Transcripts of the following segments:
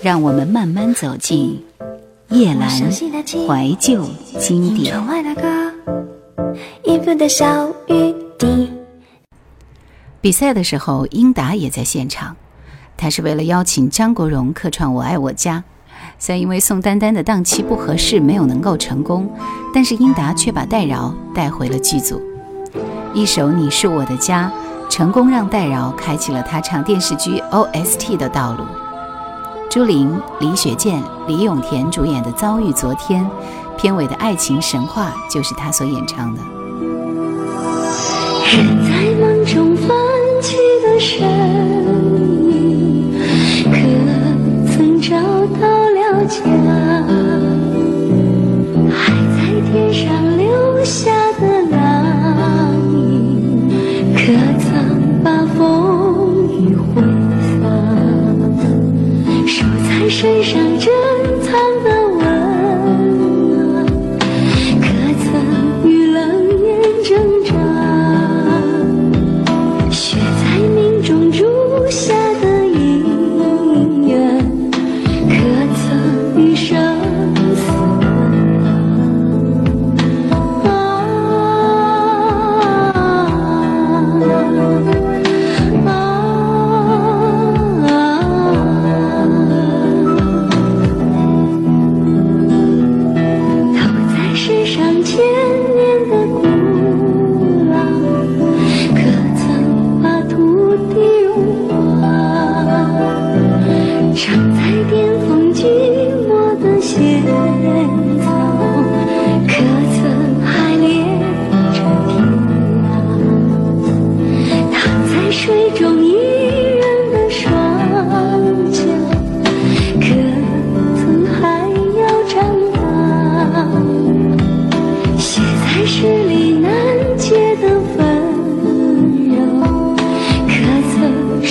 让我们慢慢走进叶阑怀旧经典。比赛的时候，英达也在现场。他是为了邀请张国荣客串《我爱我家》，虽然因为宋丹丹的档期不合适，没有能够成功，但是英达却把戴娆带回了剧组。一首《你是我的家》，成功让戴娆开启了他唱电视剧 OST 的道路。朱琳、李雪健、李永田主演的《遭遇昨天》，片尾的爱情神话就是他所演唱的。人在梦中泛起的声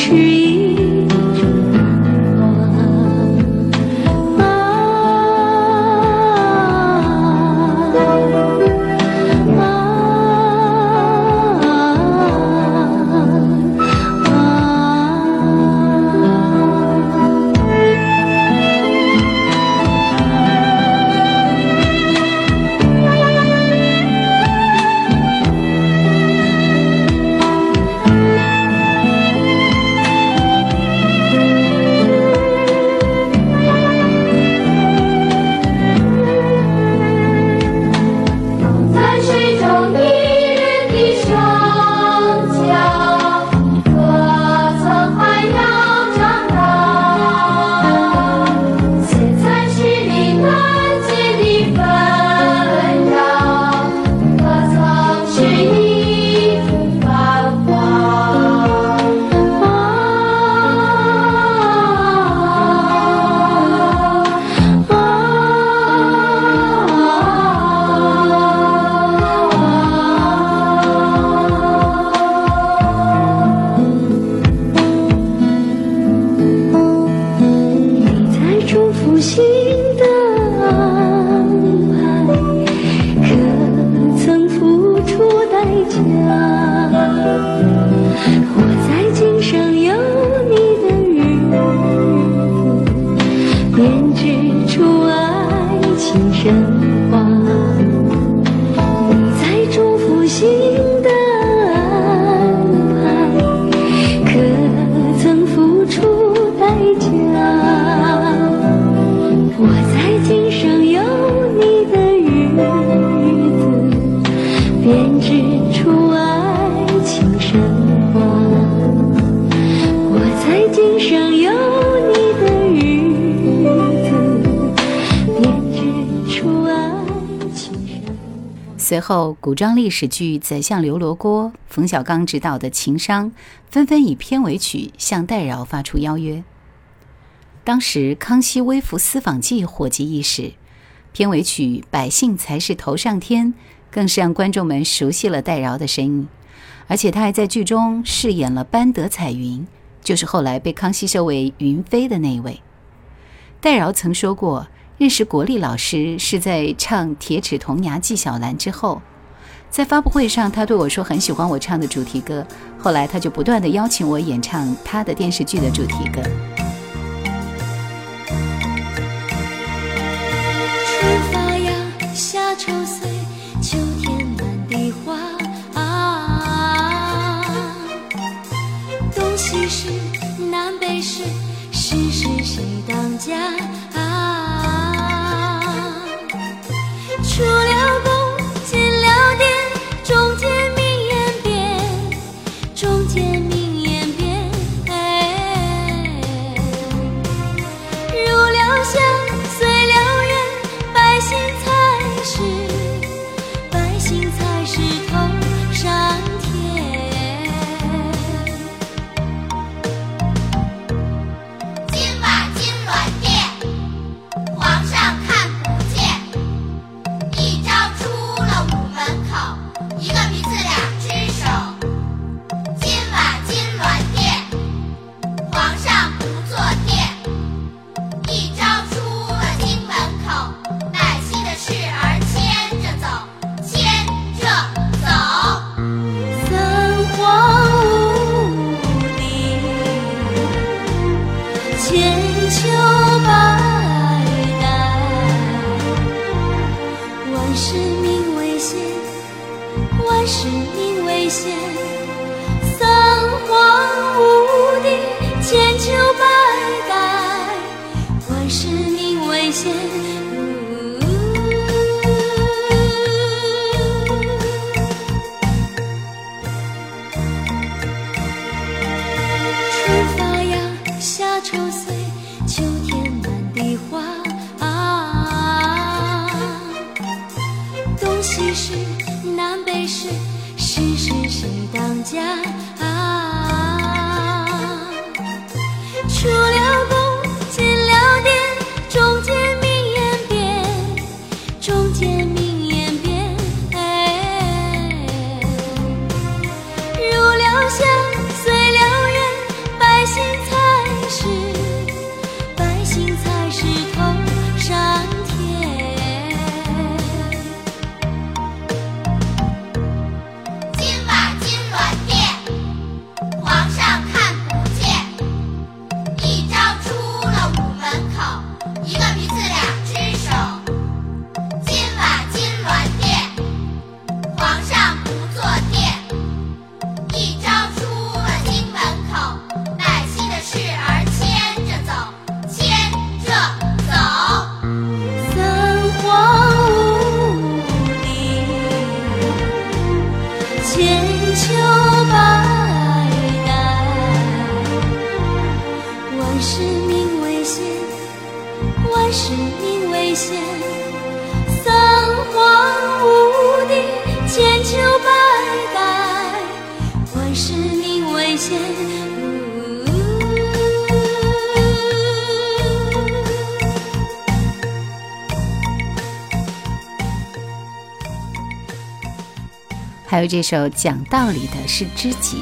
tree. 后，古装历史剧《宰相刘罗锅》，冯小刚执导的《情商》，纷纷以片尾曲向戴娆发出邀约。当时，《康熙微服私访记》火极一时，片尾曲《百姓才是头上天》更是让观众们熟悉了戴娆的身影，而且她还在剧中饰演了班德彩云，就是后来被康熙收为云妃的那位。戴娆曾说过。认识国立老师是在唱铁齿铜牙纪晓岚之后，在发布会上他对我说很喜欢我唱的主题歌，后来他就不断的邀请我演唱他的电视剧的主题歌。东西是南北是，是是谁当家？是当家。还有这首讲道理的是知己。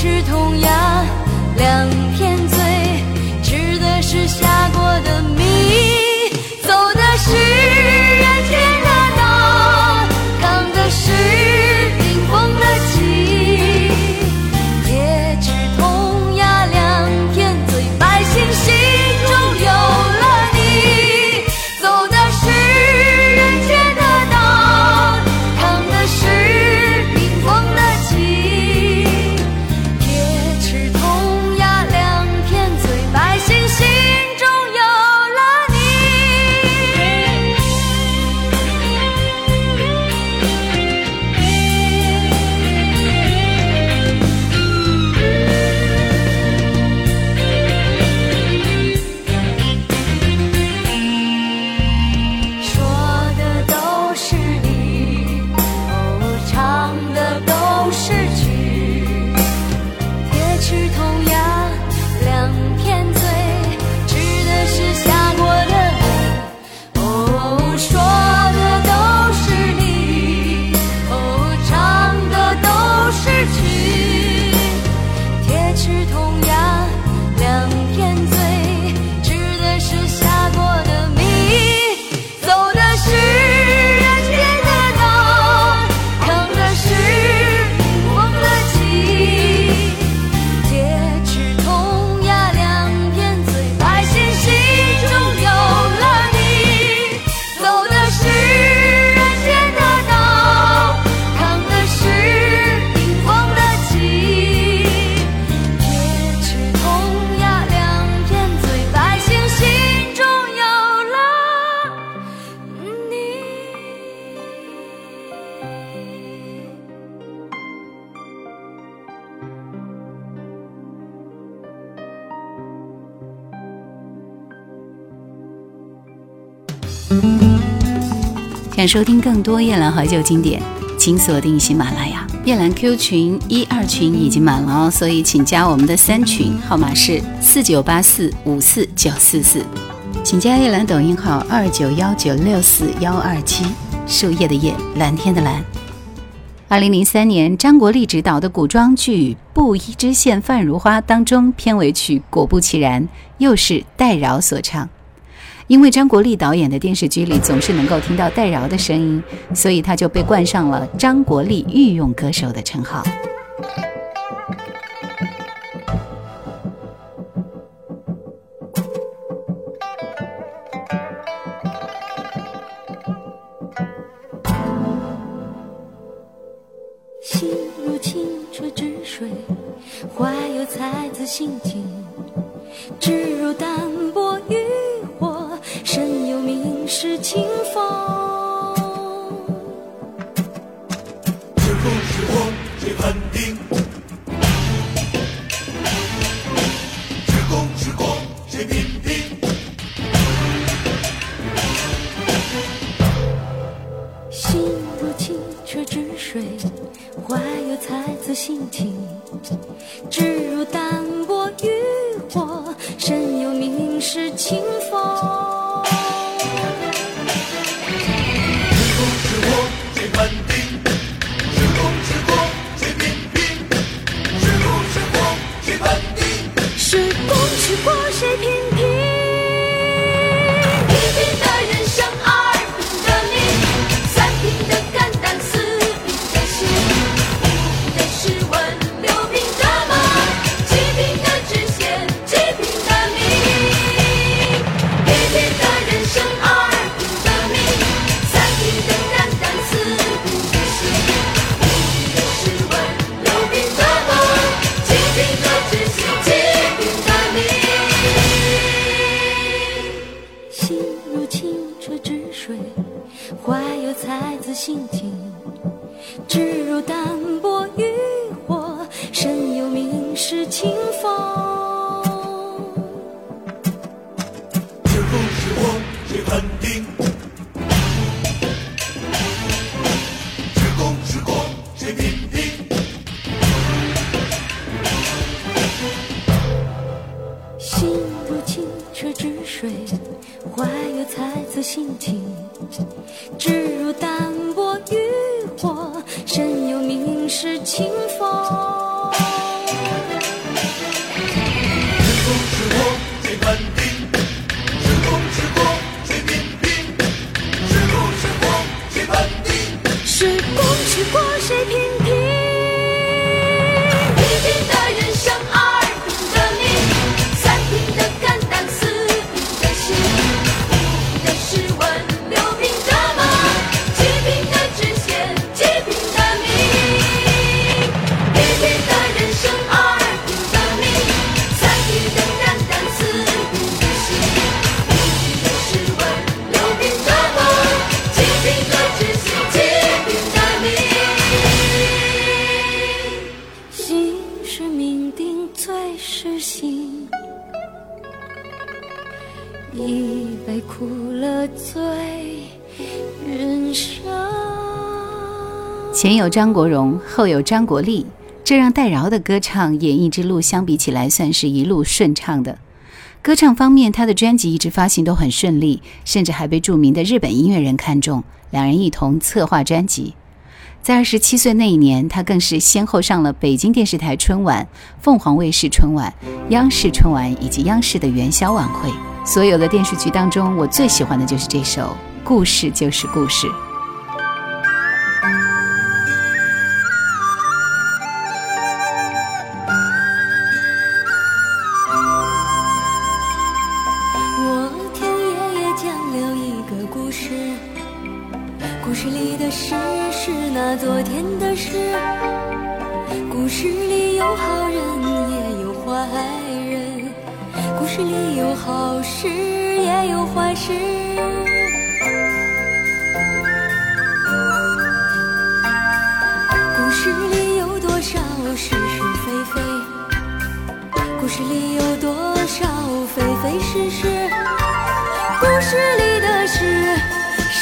吃同样两片，嘴吃的是下过的米。想收听更多夜兰怀旧经典，请锁定喜马拉雅。夜兰 Q 群一二群已经满了哦，所以请加我们的三群，号码是四九八四五四九四四。请加夜兰抖音号二九幺九六四幺二七，树叶的叶，蓝天的蓝。二零零三年，张国立执导的古装剧《布衣知县范如花》当中，片尾曲果不其然又是戴娆所唱。因为张国立导演的电视剧里总是能够听到戴娆的声音，所以他就被冠上了“张国立御用歌手”的称号。心如清澈之水，怀有才子心情，志如淡是清风。谁评志如淡泊渔火，身有名士清风。是功是过谁判定？是功是过谁品评？心如清澈之水，怀有才子心情，是过谁评前有张国荣，后有张国立，这让戴娆的歌唱演艺之路相比起来算是一路顺畅的。歌唱方面，他的专辑一直发行都很顺利，甚至还被著名的日本音乐人看中，两人一同策划专辑。在二十七岁那一年，他更是先后上了北京电视台春晚、凤凰卫视春晚、央视春晚以及央视的元宵晚会。所有的电视剧当中，我最喜欢的就是这首《故事就是故事》。事是那昨天的事。故事里有好人也有坏人，故事里有好事也有坏事。故事里有多少是是非非？故事里有多少非非是是？故事里的事，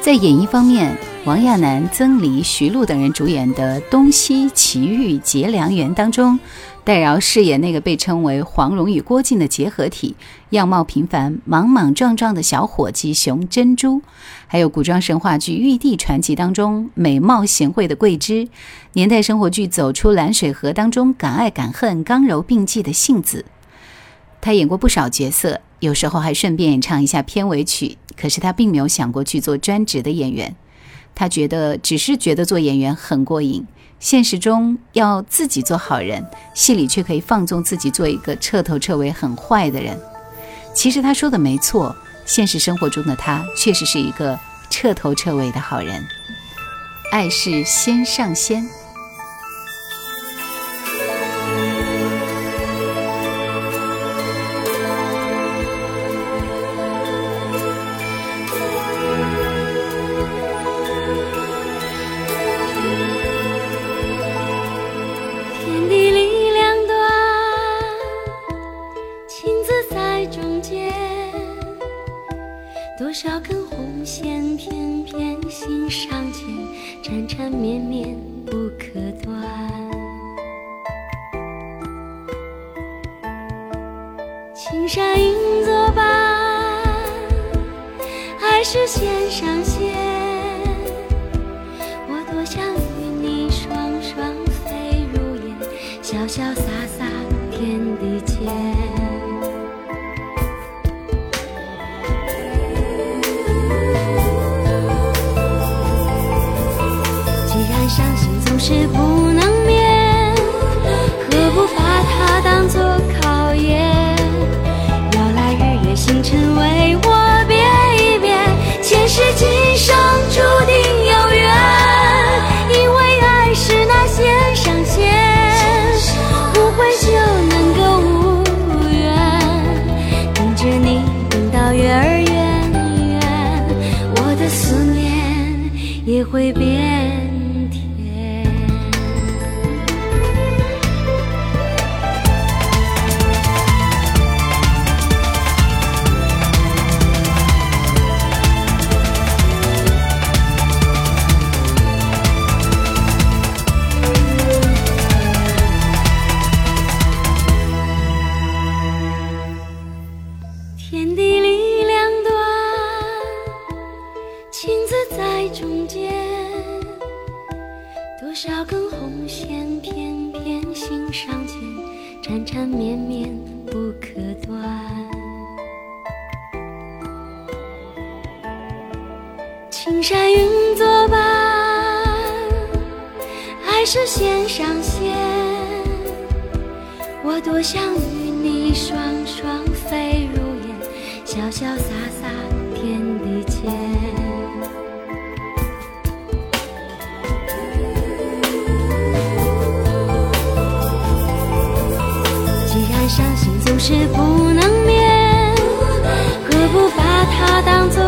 在演艺方面，王亚楠、曾黎、徐璐等人主演的《东西奇遇结良缘》当中，戴娆饰演那个被称为黄蓉与郭靖的结合体，样貌平凡、莽莽撞撞的小伙计熊珍珠；还有古装神话剧《玉帝传奇》当中美貌贤惠的桂枝，年代生活剧《走出蓝水河》当中敢爱敢恨、刚柔并济的杏子。他演过不少角色，有时候还顺便演唱一下片尾曲。可是他并没有想过去做专职的演员，他觉得只是觉得做演员很过瘾。现实中要自己做好人，戏里却可以放纵自己做一个彻头彻尾很坏的人。其实他说的没错，现实生活中的他确实是一个彻头彻尾的好人。爱是先上仙。是不夜不能眠何不把它当作